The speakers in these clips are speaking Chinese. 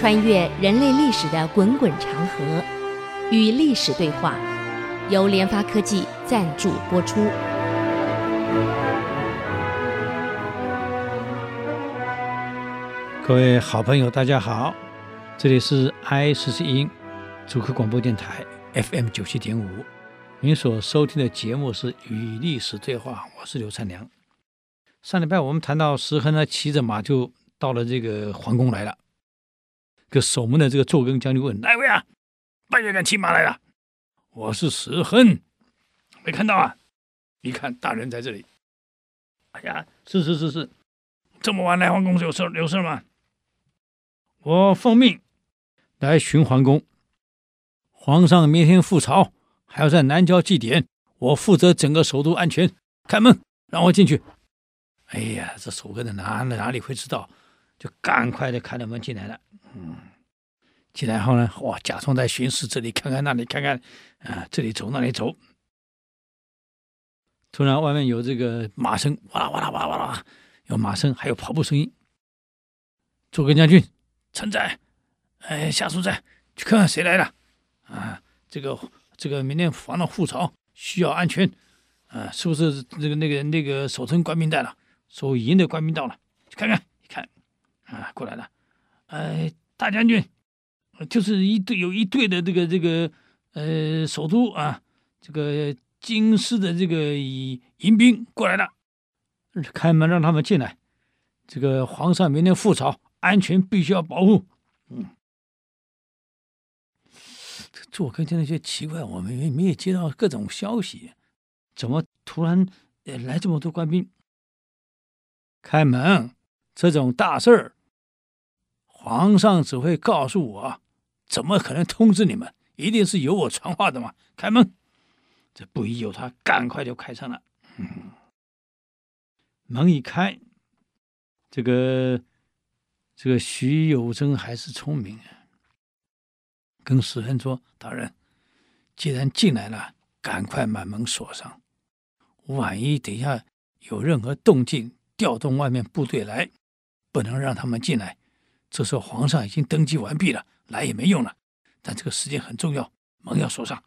穿越人类历史的滚滚长河，与历史对话，由联发科技赞助播出。各位好朋友，大家好，这里是 I 四十音主客广播电台 FM 九七点五，您所收听的节目是《与历史对话》，我是刘灿良。上礼拜我们谈到石亨呢，骑着马就到了这个皇宫来了。个守门的这个坐跟将军问：“哪位啊？半夜敢骑马来了？”“我是石亨，没看到啊？”“你看大人在这里。”“哎呀，是是是是，这么晚来皇宫有事有事吗？”“我奉命来巡皇宫，皇上明天赴朝，还要在南郊祭典，我负责整个首都安全。开门，让我进去。”哎呀，这守门的哪哪里会知道？就赶快的开了门进来了。嗯，进来后呢，哇，假装在巡视，这里看看，那里看看，啊，这里走，那里走。突然，外面有这个马声，哇啦哇啦哇啦哇啦，有马声，还有跑步声音。诸葛将军，臣在，哎，夏叔在，去看看谁来了。啊，这个这个明天防了护巢，需要安全，啊，是不是这个那个那个守城官兵带了？守营的官兵到了，去看看，一看，啊，过来了，哎，大将军，就是一队有一队的这个这个呃首都啊，这个京师的这个迎兵过来了，开门让他们进来。这个皇上明天赴朝，安全必须要保护。嗯，这坐跟前那些奇怪，我们没没有接到各种消息，怎么突然来这么多官兵？开门，这种大事儿，皇上只会告诉我，怎么可能通知你们？一定是有我传话的嘛！开门，这不疑有他，赶快就开上了。嗯，门一开，这个这个徐有贞还是聪明啊，跟石亨说：“大人，既然进来了，赶快把门锁上，万一等一下有任何动静。”调动外面部队来，不能让他们进来。这时候皇上已经登基完毕了，来也没用了。但这个时间很重要，门要锁上。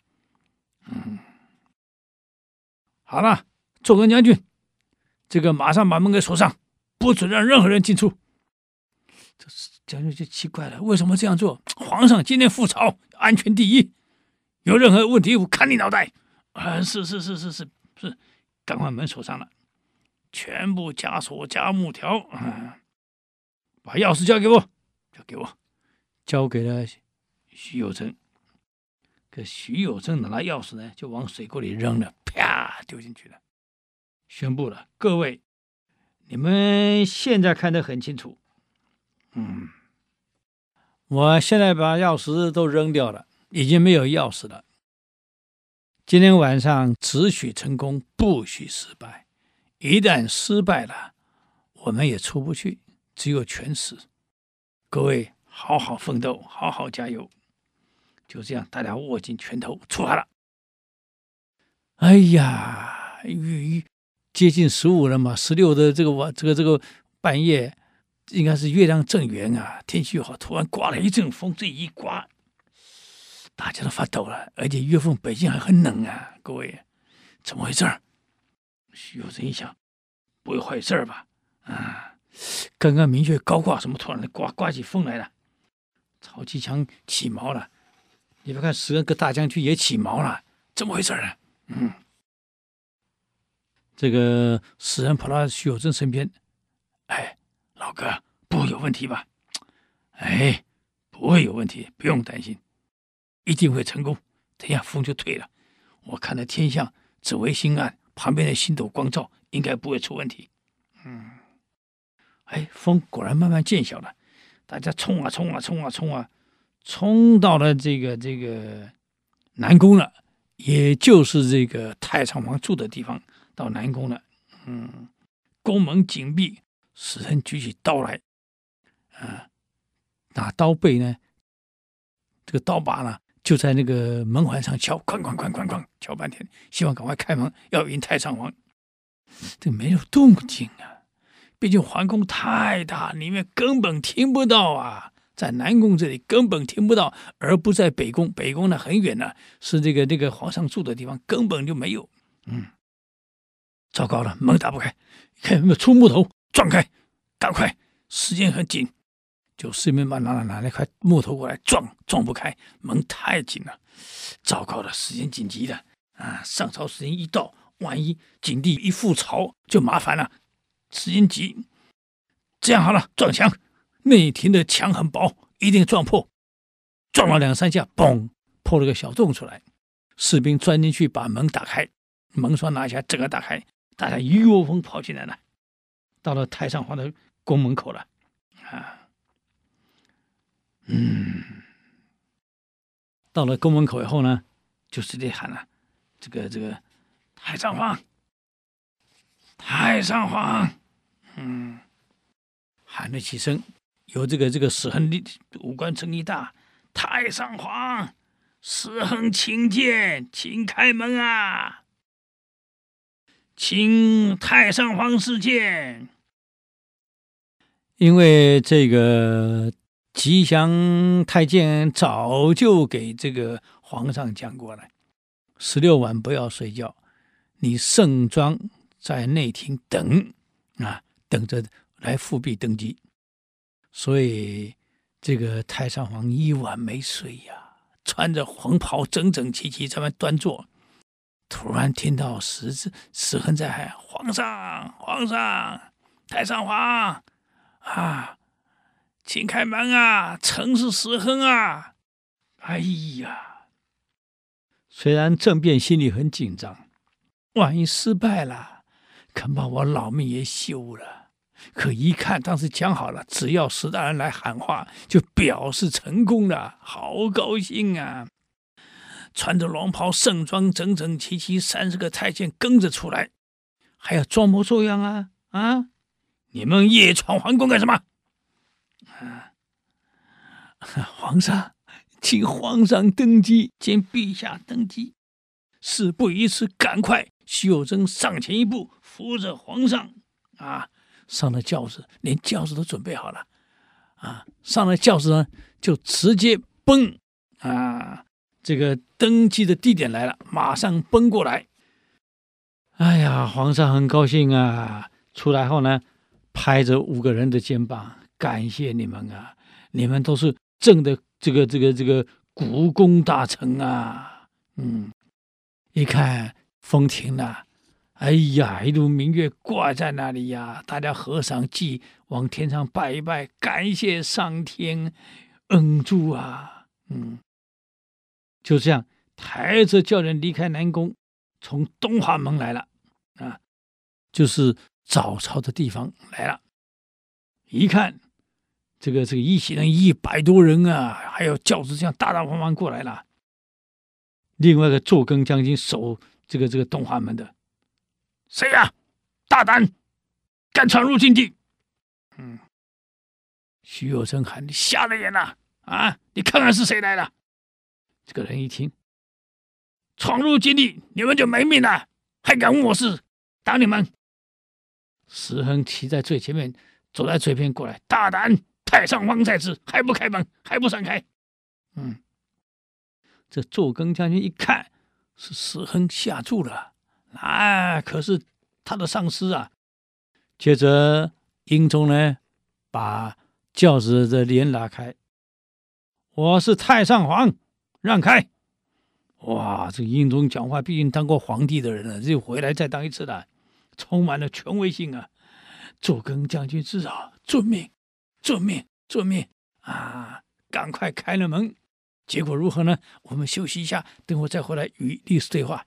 嗯，好了，坐跟将军，这个马上把门给锁上，不准让任何人进出。这将军就奇怪了，为什么这样做？皇上今天赴朝，安全第一，有任何问题我砍你脑袋。啊，是是是是是是，赶快门锁上了。全部枷锁加木条，啊，把钥匙交给我，交给我，交给了徐有贞。可徐有贞拿钥匙呢，就往水沟里扔了，啪，丢进去了。宣布了，各位，你们现在看得很清楚。嗯，我现在把钥匙都扔掉了，已经没有钥匙了。今天晚上只许成功，不许失败。一旦失败了，我们也出不去，只有全死。各位，好好奋斗，好好加油。就这样，大家握紧拳头，出发了。哎呀，月接近十五了嘛，十六的这个晚，这个这个半夜，应该是月亮正圆啊，天气又好。突然刮了一阵风，这一刮，大家都发抖了。而且月份北京还很冷啊，各位，怎么回事？徐有人一想，不会坏事吧？啊，刚刚明确高挂，什么突然刮刮起风来了？曹其强起毛了。你别看石恩个大将军也起毛了，怎么回事呢？嗯，这个死人跑到徐有贞身边，哎，老哥，不会有问题吧？哎，不会有问题，不用担心，一定会成功。等一下风就退了，我看的天象，紫微星暗。旁边的星斗光照，应该不会出问题。嗯，哎，风果然慢慢渐小了，大家冲啊冲啊冲啊冲啊，冲到了这个这个南宫了，也就是这个太上皇住的地方，到南宫了。嗯，宫门紧闭，使人举起刀来，啊，拿刀背呢，这个刀把呢？就在那个门环上敲，哐哐哐哐哐敲半天，希望赶快开门，要迎太上皇。这没有动静啊，毕竟皇宫太大，里面根本听不到啊。在南宫这里根本听不到，而不在北宫。北宫呢很远呢，是这个这个皇上住的地方，根本就没有。嗯，糟糕了，门打不开，看有没有出木头撞开，赶快，时间很紧，就顺便把拿拿拿那块木头过来撞，撞不开，门太紧了。糟糕了，时间紧急的啊！上朝时间一到，万一景帝一复朝就麻烦了，时间急。这样好了，撞墙。内廷的墙很薄，一定撞破。撞了两三下，嘣，破了个小洞出来。士兵钻进去，把门打开，门栓拿下，整个打开，大家一窝蜂跑进来了。到了太上皇的宫门口了，啊，嗯，到了宫门口以后呢，就直接喊了：“这个这个，太上皇，太上皇，嗯。”喊了几声，有这个这个史亨利五官睁一大，太上皇，史亨请见，请开门啊，请太上皇赐见。因为这个吉祥太监早就给这个皇上讲过了，十六晚不要睡觉，你盛装在内廷等啊，等着。来复辟登基，所以这个太上皇一晚没睡呀，穿着黄袍，整整齐齐在那端坐。突然听到石子石亨在喊：“皇上，皇上，太上皇啊，请开门啊！臣是石亨啊！”哎呀，虽然政变心里很紧张，万一失败了，恐怕我老命也休了。可一看，当时讲好了，只要史大人来喊话，就表示成功了，好高兴啊！穿着龙袍，盛装，整整齐齐，三十个太监跟着出来，还要装模作样啊啊！你们夜闯皇宫干什么？啊！皇上，请皇上登基，见陛下登基。事不宜迟，赶快！徐有贞上前一步，扶着皇上啊！上了轿子，连轿子都准备好了，啊，上了轿子呢，就直接奔啊，这个登基的地点来了，马上奔过来。哎呀，皇上很高兴啊！出来后呢，拍着五个人的肩膀，感谢你们啊，你们都是朕的这个这个这个股肱大臣啊，嗯，一看风停了。哎呀，一轮明月挂在那里呀！大家合上祭，往天上拜一拜，感谢上天恩助啊！嗯，就这样抬着叫人离开南宫，从东华门来了啊，就是早朝的地方来了。一看，这个这个一行人一百多人啊，还有轿子这样大大方方过来了。另外一个坐更将军守这个这个东华门的。谁呀？大胆，敢闯入禁地！嗯，徐有贞喊：“你瞎了眼了啊！你看看是谁来了？”这个人一听，闯入禁地，你们就没命了！还敢问我是？打你们！石亨骑在最前面，走在最边过来，大胆！太上皇在此，还不开门？还不闪开？嗯，这坐更将军一看，是石亨下注了。啊！可是他的上司啊，接着英宗呢，把轿子的帘拉开。我是太上皇，让开！哇，这英宗讲话，毕竟当过皇帝的人了，这回来再当一次的，充满了权威性啊！坐更将军知道，遵命，遵命，遵命啊！赶快开了门。结果如何呢？我们休息一下，等会再回来与历史对话。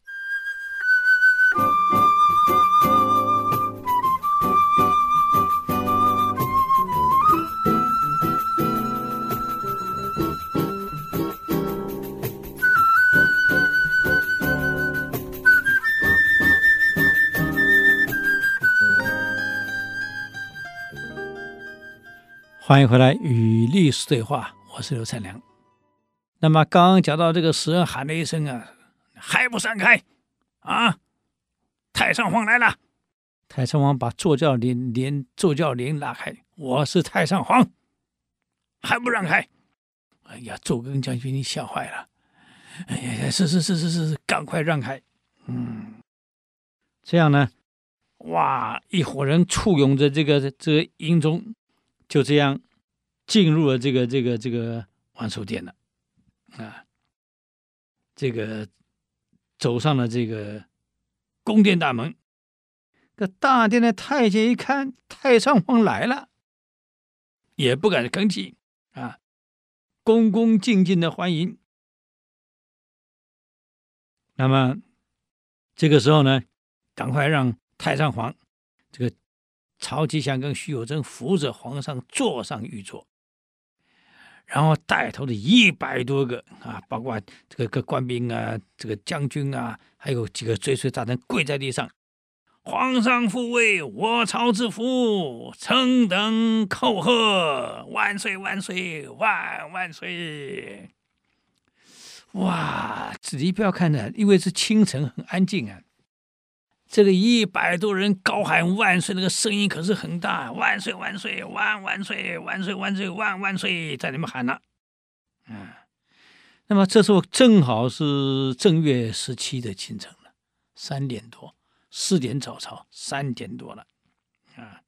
欢迎回来与历史对话，我是刘灿良。那么刚刚讲到这个时人喊了一声啊，还不闪开啊！太上皇来了，太上皇把坐轿帘帘坐轿帘拉开。我是太上皇，还不让开？哎呀，周庚将军，你吓坏了！哎呀，是是是是是，赶快让开！嗯，这样呢，哇，一伙人簇拥着这个这个营中，就这样进入了这个这个这个万寿殿了啊。这个走上了这个宫殿大门，这大殿的太监一看太上皇来了，也不敢吭气啊。恭恭敬敬的欢迎。那么这个时候呢，赶快让太上皇这个曹吉祥跟徐有贞扶着皇上坐上御座，然后带头的一百多个啊，包括这个各官兵啊，这个将军啊，还有几个追随大臣跪在地上。皇上复位，我曹之福，臣等叩贺，万岁万岁万万岁！哇，仔细不要看的，因为是清晨，很安静啊。这个一百多人高喊万岁，那个声音可是很大，万岁万岁万万岁万岁万岁万万岁，在里面喊了。嗯，那么这时候正好是正月十七的清晨了，三点多。四点早朝，三点多了，啊！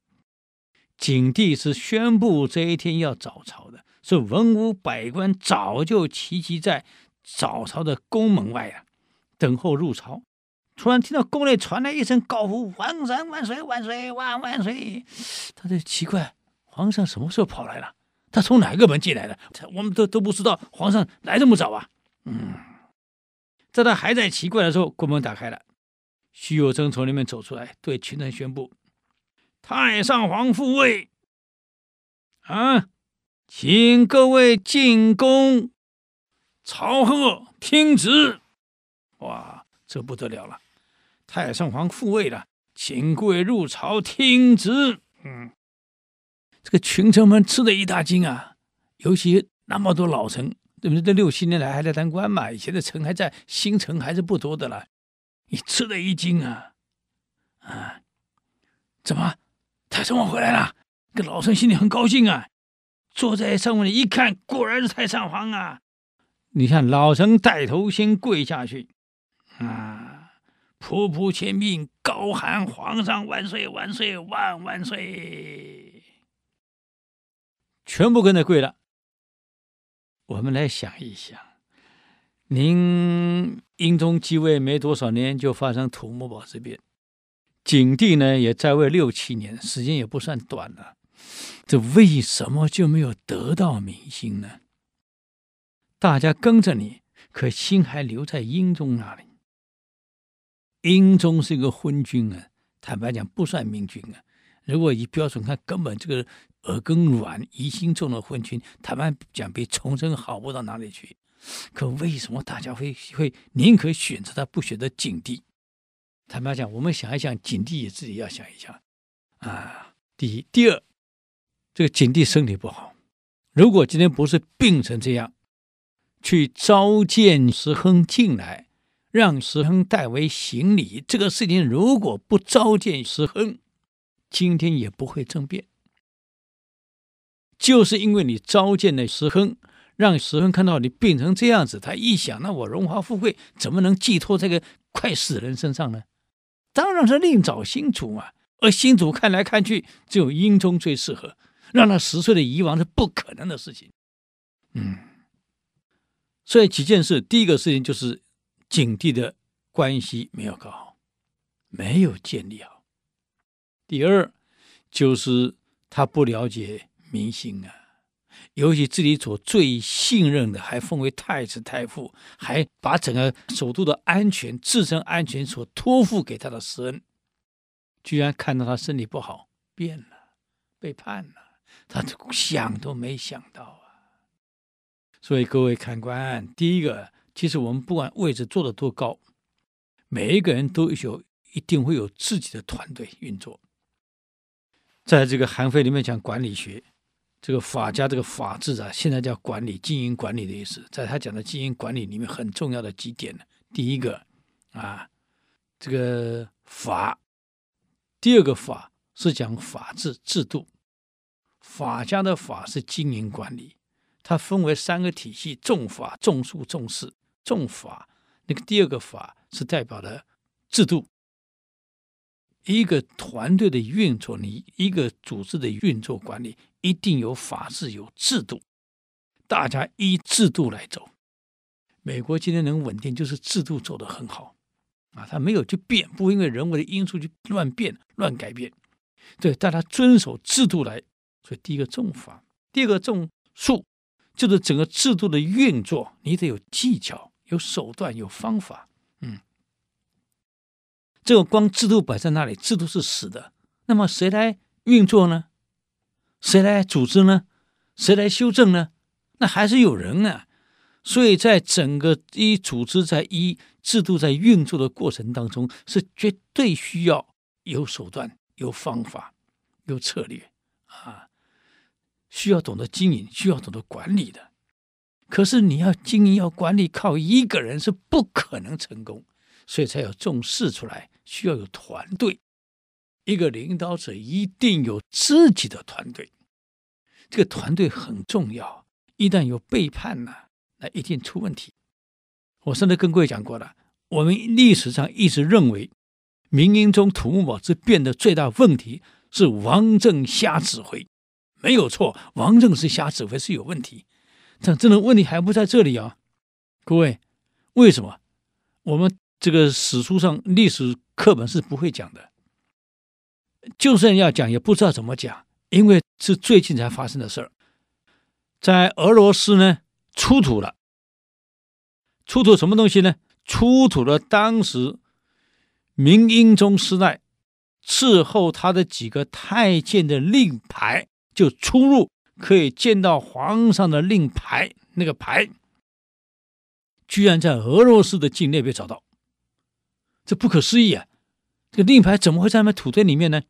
景帝是宣布这一天要早朝的，是文武百官早就齐集在早朝的宫门外啊，等候入朝。突然听到宫内传来一声高呼：“皇上万岁万岁万万岁！”他就奇怪，皇上什么时候跑来了？他从哪个门进来的？我们都都不知道，皇上来这么早啊！嗯，在他还在奇怪的时候，宫门打开了。徐有贞从里面走出来，对群臣宣布：“太上皇复位，啊，请各位进宫朝贺听旨。”哇，这不得了了！太上皇复位了，请贵入朝听旨。嗯，这个群臣们吃了一大惊啊，尤其那么多老臣，对不对？这六七年来还在当官嘛，以前的臣还在，新臣还是不多的了。你吃了一惊啊！啊，怎么太上皇回来了？这老臣心里很高兴啊！坐在上面一看，果然是太上皇啊！你看老臣带头先跪下去，啊，仆仆千命，高喊皇上万岁万岁万万岁，全部跟着跪了。我们来想一想。您英宗继位没多少年，就发生土木堡之变。景帝呢，也在位六七年，时间也不算短了。这为什么就没有得到民心呢？大家跟着你，可心还留在英宗那里。英宗是一个昏君啊，坦白讲不算明君啊。如果以标准看，根本这个耳根软、疑心重的昏君，坦白讲比崇祯好不到哪里去。可为什么大家会会宁可选择他，不选择景帝？坦白讲，我们想一想，景帝也自己要想一想啊。第一，第二，这个景帝身体不好，如果今天不是病成这样，去召见石亨进来，让石亨代为行礼，这个事情如果不召见石亨，今天也不会政变。就是因为你召见了石亨。让石亨看到你病成这样子，他一想，那我荣华富贵怎么能寄托这个快死人身上呢？当然是另找新主嘛。而新主看来看去，只有英宗最适合，让他十岁的遗王是不可能的事情。嗯，所以几件事，第一个事情就是景帝的关系没有搞好，没有建立好。第二就是他不了解民心啊。尤其自己所最信任的，还封为太子太傅，还把整个首都的安全、自身安全所托付给他的施恩，居然看到他身体不好，变了，背叛了，他想都没想到啊！所以各位看官，第一个，其实我们不管位置坐得多高，每一个人都有一定会有自己的团队运作，在这个韩非里面讲管理学。这个法家这个法治啊，现在叫管理、经营管理的意思。在他讲的经营管理里面，很重要的几点呢。第一个啊，这个法；第二个法是讲法治制度。法家的法是经营管理，它分为三个体系：重法、重术、重事。重法那个第二个法是代表了制度。一个团队的运作，你一个组织的运作管理，一定有法治、有制度，大家依制度来走。美国今天能稳定，就是制度做得很好啊，它没有去变，不因为人为的因素去乱变、乱改变。对，大家遵守制度来。所以第一个重法，第二个重术，就是整个制度的运作，你得有技巧、有手段、有方法。嗯。这个光制度摆在那里，制度是死的。那么谁来运作呢？谁来组织呢？谁来修正呢？那还是有人啊。所以在整个一组织在一制度在运作的过程当中，是绝对需要有手段、有方法、有策略啊，需要懂得经营，需要懂得管理的。可是你要经营、要管理，靠一个人是不可能成功，所以才有重视出来。需要有团队，一个领导者一定有自己的团队，这个团队很重要。一旦有背叛呢，那一定出问题。我上次跟各位讲过了，我们历史上一直认为，明英宗土木堡之变的最大问题是王政瞎指挥，没有错，王政是瞎指挥是有问题，但真的问题还不在这里啊，各位，为什么我们？这个史书上历史课本是不会讲的，就算要讲，也不知道怎么讲，因为是最近才发生的事儿。在俄罗斯呢，出土了，出土什么东西呢？出土了当时明英宗时代伺候他的几个太监的令牌，就出入可以见到皇上的令牌，那个牌居然在俄罗斯的境内被找到。这不可思议啊！这个令牌怎么会在那土堆里面呢？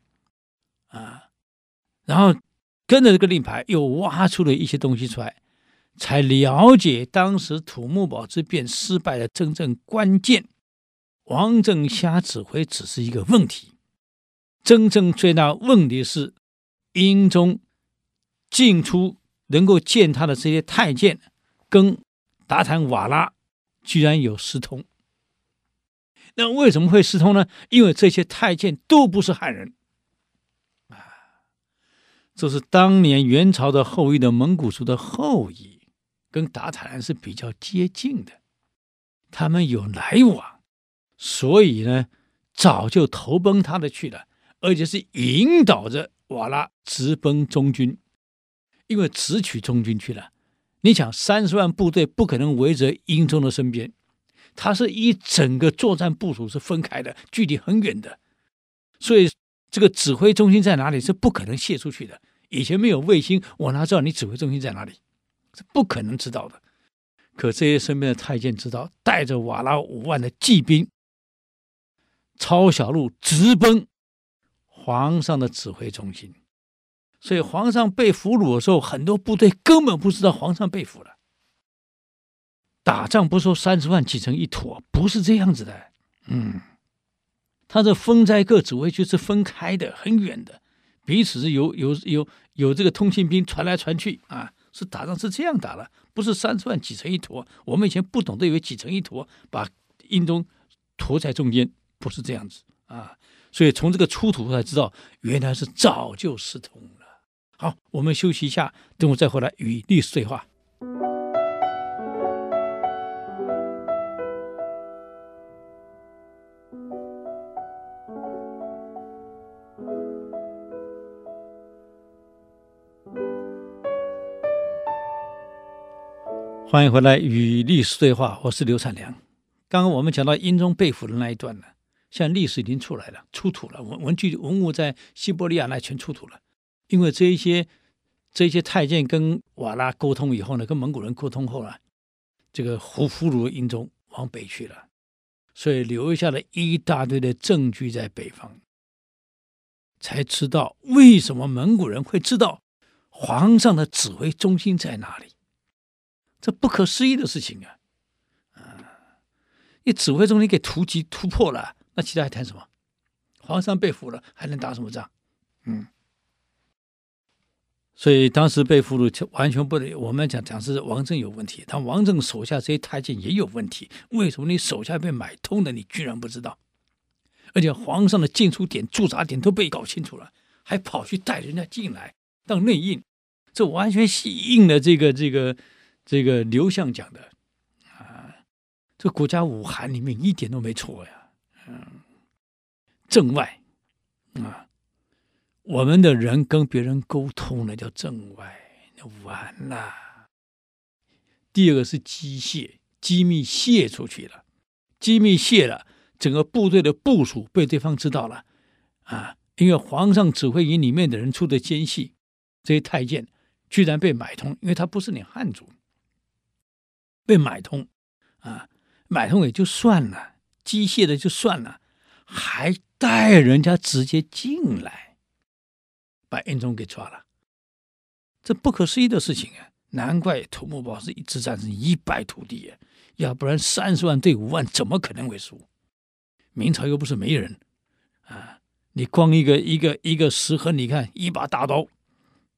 啊，然后跟着这个令牌又挖出了一些东西出来，才了解当时土木堡之变失败的真正关键。王政瞎指挥只是一个问题，真正最大问题是英宗进出能够见他的这些太监跟达坦瓦拉居然有私通。那为什么会私通呢？因为这些太监都不是汉人，啊，这是当年元朝的后裔的蒙古族的后裔，跟达坦是比较接近的，他们有来往，所以呢，早就投奔他的去了，而且是引导着瓦拉直奔中军，因为直取中军去了。你想，三十万部队不可能围着英宗的身边。他是一整个作战部署是分开的，距离很远的，所以这个指挥中心在哪里是不可能泄出去的。以前没有卫星，我哪知道你指挥中心在哪里？是不可能知道的。可这些身边的太监知道，带着瓦剌五万的骑兵，抄小路直奔皇上的指挥中心。所以皇上被俘虏的时候，很多部队根本不知道皇上被俘了。打仗不说三十万挤成一坨，不是这样子的。嗯，他这分在各指挥区是分开的，很远的，彼此是有有有有这个通信兵传来传去啊，是打仗是这样打的，不是三十万挤成一坨。我们以前不懂得以为挤成一坨，把英宗驮在中间，不是这样子啊。所以从这个出土才知道，原来是早就失通了。好，我们休息一下，等我再回来与历史对话。欢迎回来与历史对话，我是刘灿良。刚刚我们讲到英宗被俘的那一段呢，现在历史已经出来了，出土了文文具文物在西伯利亚那全出土了。因为这一些这一些太监跟瓦剌沟通以后呢，跟蒙古人沟通后了，这个胡俘虏英宗往北去了，所以留下了一大堆的证据在北方，才知道为什么蒙古人会知道皇上的指挥中心在哪里。这不可思议的事情啊！啊，你指挥中心给突击突破了，那其他还谈什么？皇上被俘了，还能打什么仗？嗯。所以当时被俘虏完全不能，我们讲讲是王政有问题，但王政手下这些太监也有问题。为什么你手下被买通的，你居然不知道？而且皇上的进出点、驻扎点都被搞清楚了，还跑去带人家进来当内应，这完全是应了这个这个这个刘向讲的啊，这国家五寒里面一点都没错呀。嗯，政外啊。我们的人跟别人沟通那叫政外，那完了。第二个是机械，机密泄出去了，机密泄了，整个部队的部署被对方知道了啊！因为皇上指挥营里面的人出的奸细，这些太监居然被买通，因为他不是你汉族，被买通啊，买通也就算了，机械的就算了，还带人家直接进来。把英宗给抓了，这不可思议的事情啊！难怪土木堡是一直战成一败涂地啊，要不然三十万对五万怎么可能会输？明朝又不是没人啊！你光一个一个一个石亨，你看一把大刀，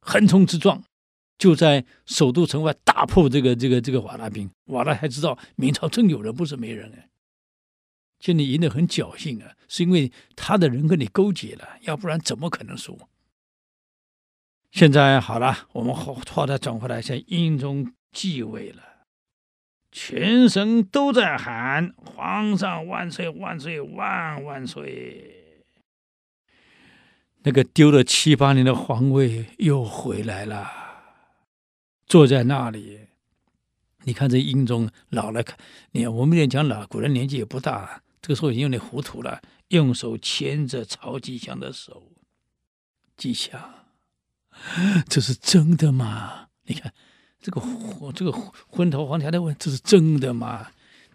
横冲直撞，就在首都城外大破这个这个这个瓦剌兵，瓦剌还知道明朝真有人，不是没人哎。就你赢得很侥幸啊，是因为他的人跟你勾结了，要不然怎么可能输？现在好了，我们话话再转回来，现在英宗继位了，全省都在喊“皇上万岁万岁万万岁”。那个丢了七八年的皇位又回来了，坐在那里。你看这英宗老了，你看我们也讲老，古人年纪也不大，这个时候已经有点糊涂了，用手牵着曹吉祥的手，吉祥。这是真的吗？你看，这个这个昏头黄条的问，这是真的吗？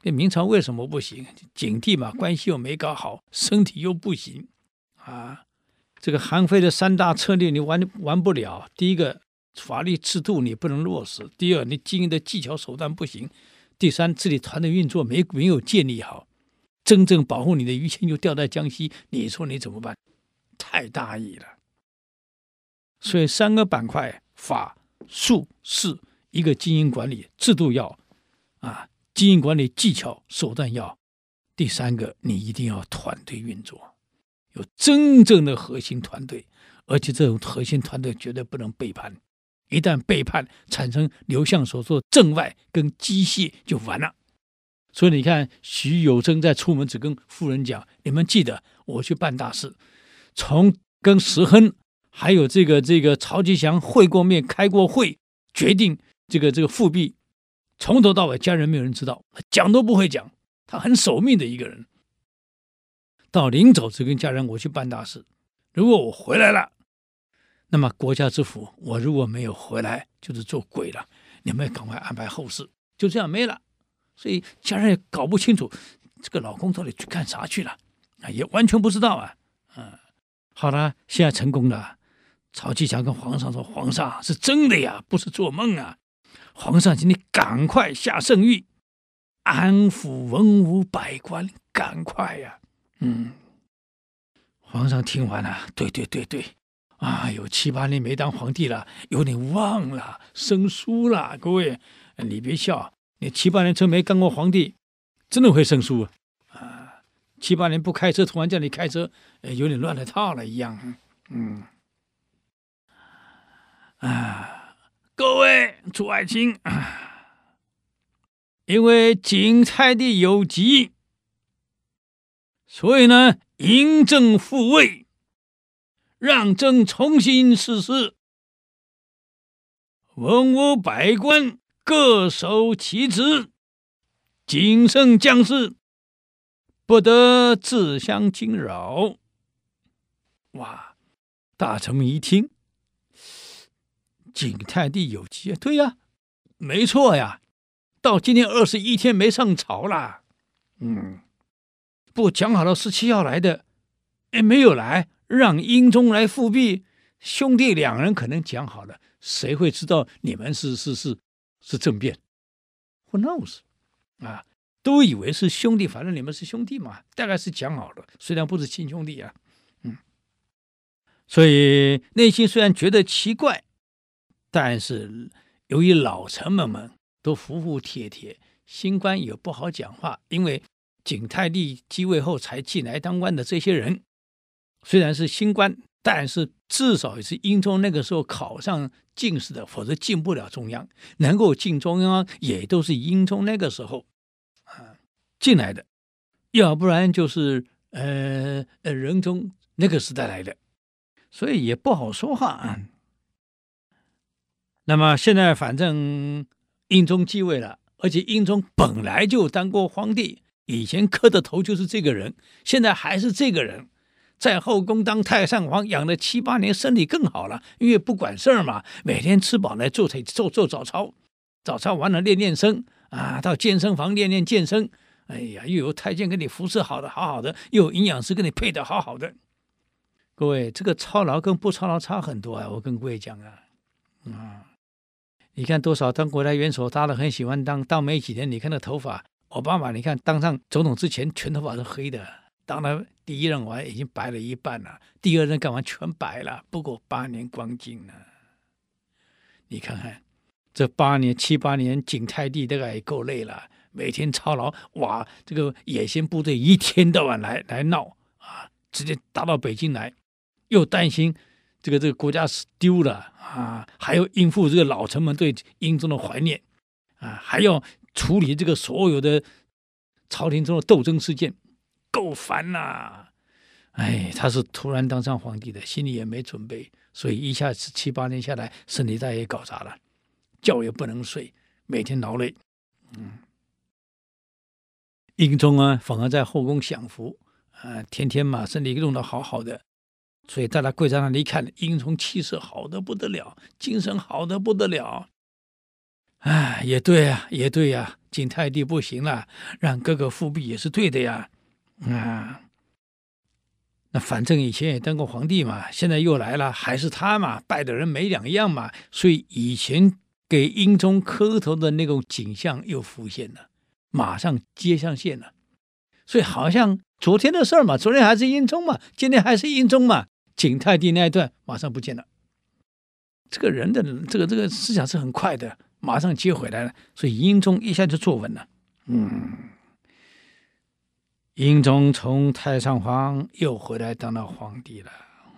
那明朝为什么不行？景帝嘛，关系又没搞好，身体又不行啊。这个韩非的三大策略你玩玩不了。第一个，法律制度你不能落实；第二，你经营的技巧手段不行；第三，治理团队运作没没有建立好。真正保护你的余庆又掉在江西，你说你怎么办？太大意了。所以三个板块：法、术、势，一个经营管理制度要啊，经营管理技巧手段要。第三个，你一定要团队运作，有真正的核心团队，而且这种核心团队绝对不能背叛。一旦背叛，产生刘向所说的政外跟机械就完了。所以你看，徐有贞在出门只跟夫人讲：“你们记得我去办大事，从跟石亨。”还有这个这个曹吉祥会过面开过会，决定这个这个复辟，从头到尾家人没有人知道，讲都不会讲，他很守命的一个人。到临走时跟家人我去办大事，如果我回来了，那么国家之福；我如果没有回来，就是做鬼了。你们赶快安排后事，就这样没了。所以家人也搞不清楚这个老公到底去干啥去了，啊，也完全不知道啊。嗯，好了，现在成功了。曹吉祥跟皇上说：“皇上是真的呀，不是做梦啊！皇上，请你赶快下圣谕，安抚文武百官，赶快呀！”嗯，皇上听完了，对对对对，啊，有七八年没当皇帝了，有点忘了，生疏了。各位，你别笑，你七八年真没当过皇帝，真的会生疏啊！七八年不开车，突然叫你开车，有点乱了套了一样。嗯。啊，各位诸爱卿，因为景泰帝有急，所以呢，嬴政复位，让朕重新实施，文武百官各守其职，谨慎将士不得自相惊扰。哇，大臣们一听。景泰帝有急，对呀，没错呀，到今天二十一天没上朝啦，嗯，不讲好了十七号来的，哎，没有来，让英宗来复辟，兄弟两人可能讲好了，谁会知道你们是是是是政变？Who knows？啊，都以为是兄弟，反正你们是兄弟嘛，大概是讲好了，虽然不是亲兄弟啊，嗯，所以内心虽然觉得奇怪。但是由于老臣们们都服服帖帖，新官也不好讲话，因为景泰帝继位后才进来当官的这些人，虽然是新官，但是至少也是英宗那个时候考上进士的，否则进不了中央。能够进中央，也都是英宗那个时候啊进来的，要不然就是呃呃仁宗那个时代来的，所以也不好说话啊。那么现在反正英宗继位了，而且英宗本来就当过皇帝。以前磕的头就是这个人，现在还是这个人，在后宫当太上皇养了七八年，身体更好了，因为不管事儿嘛，每天吃饱来做做做做早操，早操完了练练身啊，到健身房练练健身。哎呀，又有太监给你服侍好的好好的，又有营养师给你配的好好的。各位，这个操劳跟不操劳差很多啊！我跟各位讲啊，啊，你看多少当国家元首，大家很喜欢当，当没几天，你看那头发。奥巴马，你看当上总统之前，全头发是黑的；当了第一任完，已经白了一半了；第二任干完，全白了。不过八年光景呢，你看看这八年七八年，景泰帝大概也够累了，每天操劳。哇，这个野心部队一天到晚来来闹啊，直接打到北京来，又担心这个这个国家是丢了啊，还要应付这个老臣们对英宗的怀念啊，还要。处理这个所有的朝廷中的斗争事件，够烦呐、啊！哎，他是突然当上皇帝的，心里也没准备，所以一下子七八年下来，身体再也搞砸了，觉也不能睡，每天劳累。嗯，英宗啊，反而在后宫享福啊，天天嘛身体弄得好好的，所以大家跪在那里看，英宗气色好的不得了，精神好的不得了。哎，也对呀，也对呀，景泰帝不行了，让哥哥复辟也是对的呀。啊，那反正以前也当过皇帝嘛，现在又来了，还是他嘛，拜的人没两样嘛。所以以前给英宗磕头的那种景象又浮现了，马上接上线了。所以好像昨天的事儿嘛，昨天还是英宗嘛，今天还是英宗嘛，景泰帝那一段马上不见了。这个人的这个这个思想是很快的。马上接回来了，所以英宗一下就坐稳了。嗯，英宗从太上皇又回来当了皇帝了，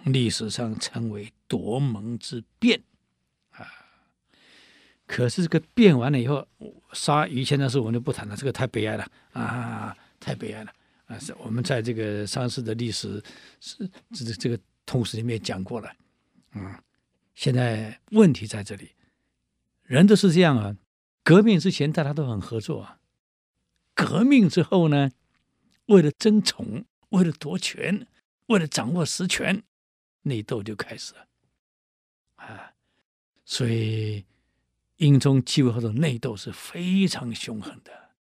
历史上称为夺门之变啊。可是这个变完了以后，杀于谦的事我们就不谈了，这个太悲哀了啊，太悲哀了啊！是我们在这个上世的历史是这个这个通史里面讲过了。嗯，现在问题在这里。人都是这样啊，革命之前大家都很合作啊，革命之后呢，为了争宠，为了夺权，为了掌握实权，内斗就开始了啊。所以英宗继位后的内斗是非常凶狠的。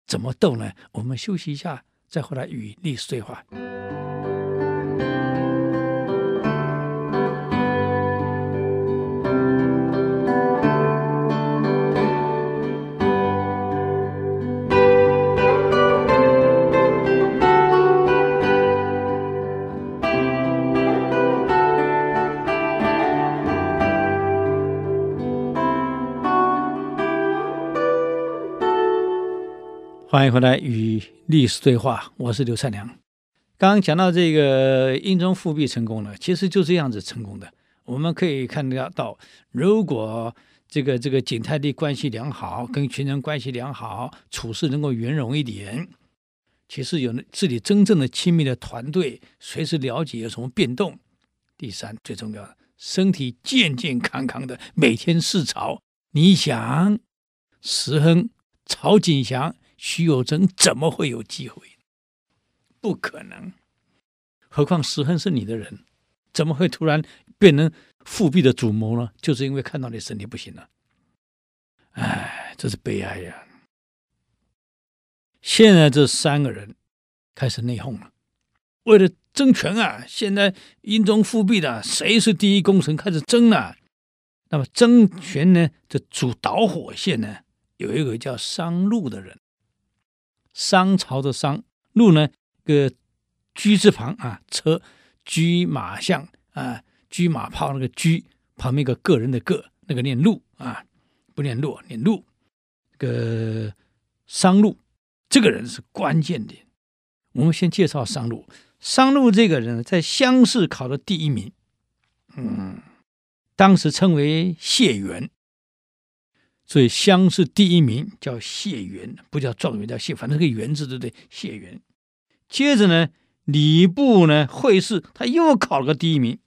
怎么斗呢？我们休息一下，再回来与历史对话。欢迎回来与历史对话，我是刘善良。刚刚讲到这个英宗复辟成功了，其实就这样子成功的。我们可以看得到，如果这个这个景泰帝关系良好，跟群臣关系良好，处事能够圆融一点，其实有自己真正的亲密的团队，随时了解有什么变动。第三，最重要的，身体健健康康的，每天视朝。你想，石亨、曹景祥。徐有贞怎么会有机会？不可能。何况石亨是你的人，怎么会突然变成复辟的主谋呢？就是因为看到你身体不行了。哎，这是悲哀呀！现在这三个人开始内讧了，为了争权啊！现在英宗复辟的，谁是第一功臣？开始争了。那么争权呢？这主导火线呢？有一个叫商禄的人。商朝的商，路呢，个车字旁啊，车车马象啊，车马炮那个车旁边一个个人的个，那个念路啊，不念禄，念路。这个商路这个人是关键的。我们先介绍商路。商路这个人在乡试考了第一名，嗯，当时称为解元，所以乡试第一名叫解元，不叫状元，叫解，反正这个元字对不对？解元。接着呢，礼部呢会试他又考了个第一名，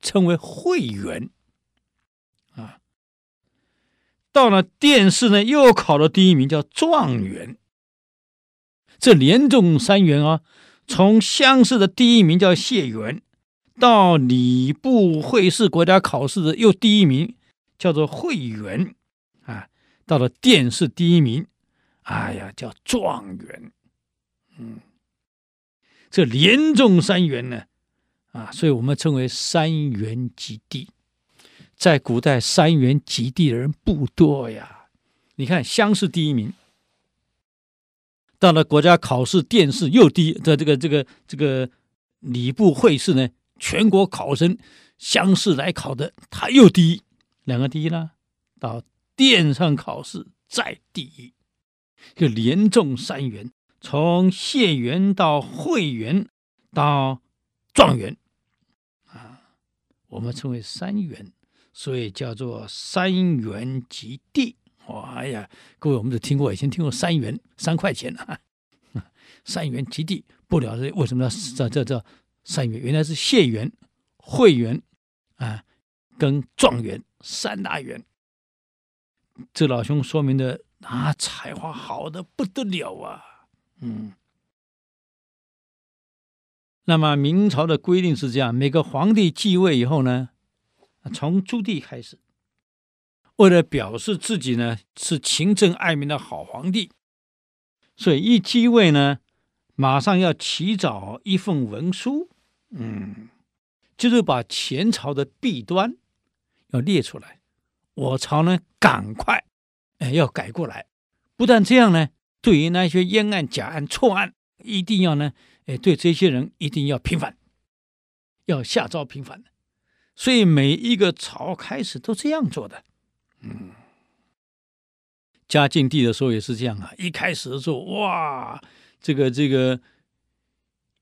称为会元，啊，到了殿试呢又考了第一名，叫状元。这连中三元啊。从乡试的第一名叫解元，到礼部会试国家考试的又第一名叫做会元，到了殿试第一名，哎呀叫状元，嗯，这连中三元呢，啊，所以我们称为三元及第。在古代，三元及第的人不多呀。你看乡试第一名。到了国家考试殿试又第一的这个这个这个礼部会试呢，全国考生乡试来考的，他又第一，两个第一了。到殿上考试再第一，就连中三元，从解元到会元到状元啊，我们称为三元，所以叫做三元及第。哎呀，各位，我们都听过，以前听过三元三块钱啊，三元及第，不了解为什么要叫叫叫三元？原来是解元、会元啊，跟状元三大元。这老兄说明的啊，才华好的不得了啊，嗯。那么明朝的规定是这样：每个皇帝继位以后呢，从朱棣开始。为了表示自己呢是勤政爱民的好皇帝，所以一继位呢，马上要起草一份文书，嗯，就是把前朝的弊端要列出来，我朝呢赶快哎要改过来。不但这样呢，对于那些冤案、假案、错案，一定要呢哎对这些人一定要平反，要下诏平反。所以每一个朝开始都这样做的。嗯，嘉靖帝的时候也是这样啊。一开始的时候，哇，这个这个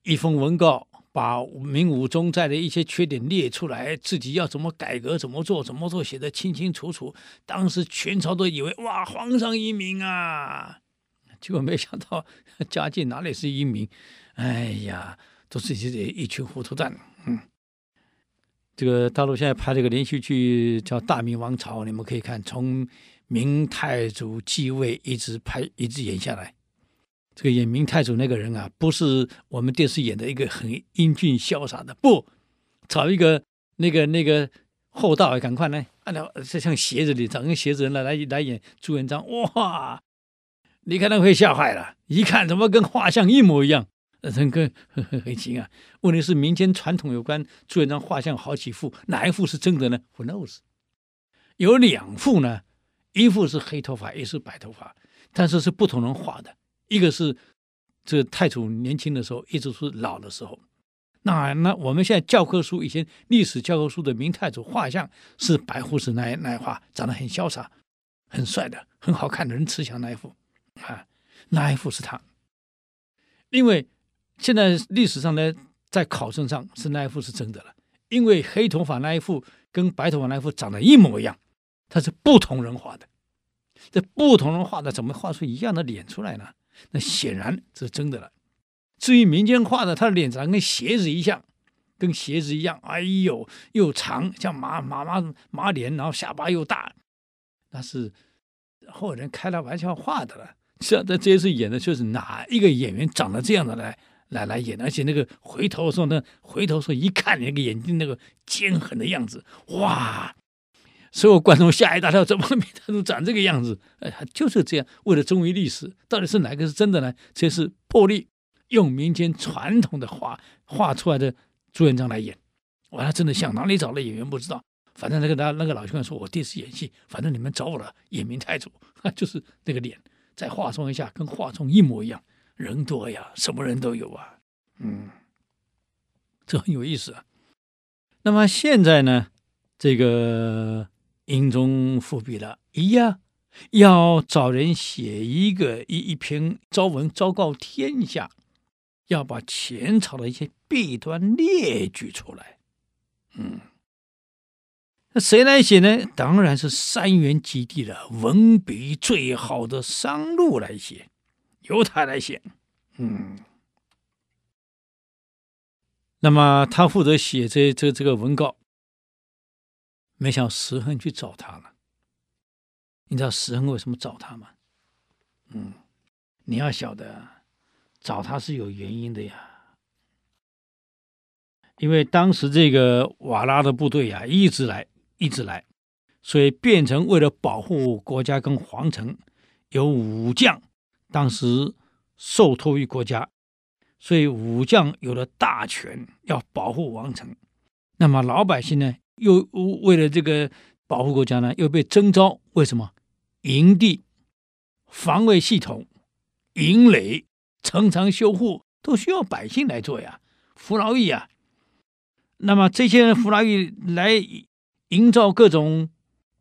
一封文告，把明武宗在的一些缺点列出来，自己要怎么改革、怎么做、怎么做，写得清清楚楚。当时全朝都以为哇，皇上英明啊。结果没想到 嘉靖哪里是英明？哎呀，都是一一群糊涂蛋。嗯。这个大陆现在拍这个连续剧叫《大明王朝》，你们可以看，从明太祖继位一直拍，一直演下来。这个演明太祖那个人啊，不是我们电视演的一个很英俊潇洒的，不，找一个那个那个厚道，赶快来，按照像鞋子里找个鞋子人来来来演朱元璋，哇，你看他会吓坏了，一看怎么跟画像一模一样。人跟很很很行啊！问题是民间传统有关朱元璋画像好几幅，哪一幅是真的呢？Who knows？有两幅呢，一幅是黑头发，一是白头发，但是是不同人画的。一个是这太祖年轻的时候，一直是老的时候。那那我们现在教科书以前历史教科书的明太祖画像是白胡子那那一画，长得很潇洒、很帅的、很好看的人慈祥那一幅啊，那一幅是他，因为。现在历史上呢，在考证上是那一幅是真的了，因为黑头发那一幅跟白头发那一幅长得一模一样，它是不同人画的，这不同人画的怎么画出一样的脸出来呢？那显然这是真的了。至于民间画的，他的脸长跟鞋子一样，跟鞋子一样，哎呦，又长像马马马马脸，然后下巴又大，那是后人开了玩笑画的了。现在这些是演的，就是哪一个演员长得这样的来？来来演，而且那个回头的时候呢，回头说一看那个眼睛那个奸狠的样子，哇！所有观众吓一大跳，怎么明太祖长这个样子？哎，就是这样。为了忠于历史，到底是哪个是真的呢？这是破例用民间传统的画画出来的朱元璋来演，哇，他真的像哪里找的演员不知道。反正那个他那个老兄说，我第一次演戏，反正你们找我了，演明太祖，就是那个脸，再化妆一下，跟画中一模一样。人多呀，什么人都有啊，嗯，这很有意思啊。那么现在呢，这个英宗复辟了，一样要找人写一个一一篇诏文，昭告天下，要把前朝的一些弊端列举出来。嗯，那谁来写呢？当然是三元及第的文笔最好的商禄来写，由他来写。嗯。那么他负责写这这这个文告，没想到石亨去找他了。你知道石亨为什么找他吗？嗯，你要晓得，找他是有原因的呀。因为当时这个瓦剌的部队呀，一直来，一直来，所以变成为了保护国家跟皇城，有武将当时受托于国家。所以武将有了大权，要保护王城。那么老百姓呢，又为了这个保护国家呢，又被征召。为什么？营地、防卫系统、营垒、城墙修护都需要百姓来做呀，服劳役啊。那么这些人服劳役来营造各种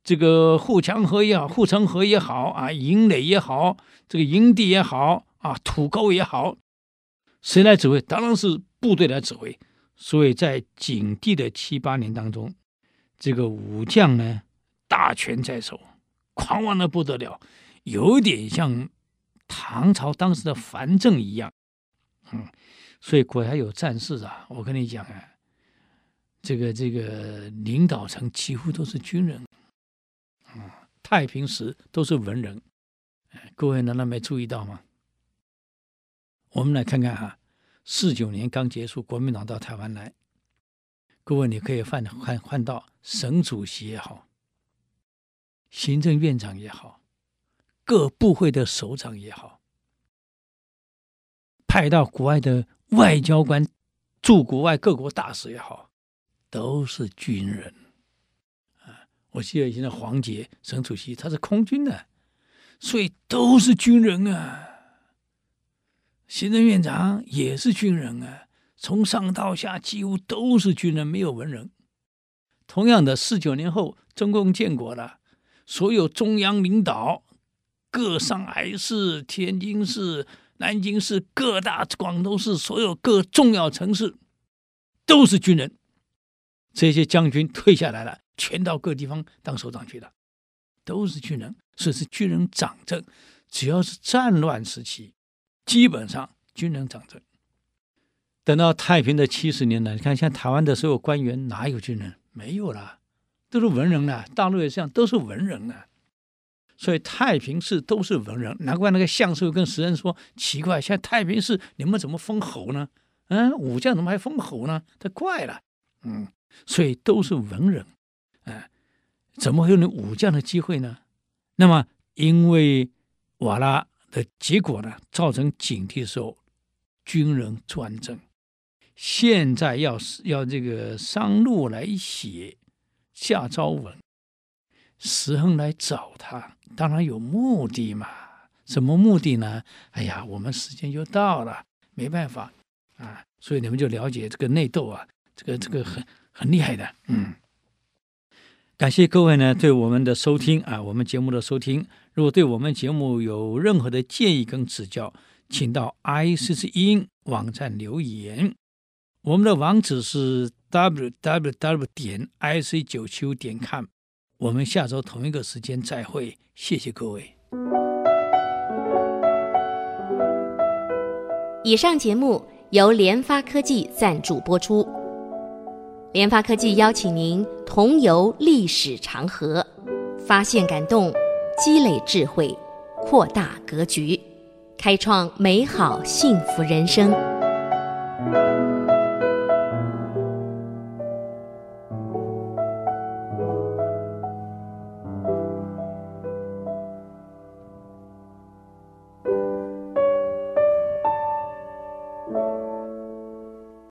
这个护墙河也好，护城河也好啊，营垒也好，这个营地也好啊，土沟也好。谁来指挥？当然是部队来指挥。所以在景帝的七八年当中，这个武将呢，大权在手，狂妄的不得了，有点像唐朝当时的藩镇一样。嗯，所以国家有战事啊，我跟你讲啊，这个这个领导层几乎都是军人。嗯，太平时都是文人。各位难道没注意到吗？我们来看看哈，四九年刚结束，国民党到台湾来，各位你可以换换换到省主席也好，行政院长也好，各部会的首长也好，派到国外的外交官驻国外各国大使也好，都是军人啊。我记得以前的黄杰省主席他是空军的，所以都是军人啊。行政院长也是军人啊，从上到下几乎都是军人，没有文人。同样的，四九年后，中共建国了，所有中央领导，各上海市、天津市、南京市、各大广州市，所有各重要城市，都是军人。这些将军退下来了，全到各地方当首长去了，都是军人，所以是军人掌政。只要是战乱时期。基本上军人掌政。等到太平的七十年了，你看像台湾的所有官员哪有军人？没有了，都是文人了。大陆也这样，都是文人啊。所以太平市都是文人，难怪那个相士跟时人说奇怪，现在太平市你们怎么封侯呢？嗯，武将怎么还封侯呢？他怪了。嗯，所以都是文人，嗯，怎么会有你武将的机会呢？那么因为瓦剌。的结果呢，造成警惕的时候军人专政。现在要要这个商路来写下诏文，石亨来找他，当然有目的嘛。什么目的呢？哎呀，我们时间就到了，没办法啊。所以你们就了解这个内斗啊，这个这个很很厉害的，嗯。感谢各位呢对我们的收听啊，我们节目的收听。如果对我们节目有任何的建议跟指教，请到 ICC 网站留言。我们的网址是 www 点 ic 九七五点 com。我们下周同一个时间再会，谢谢各位。以上节目由联发科技赞助播出。联发科技邀请您同游历史长河，发现感动，积累智慧，扩大格局，开创美好幸福人生。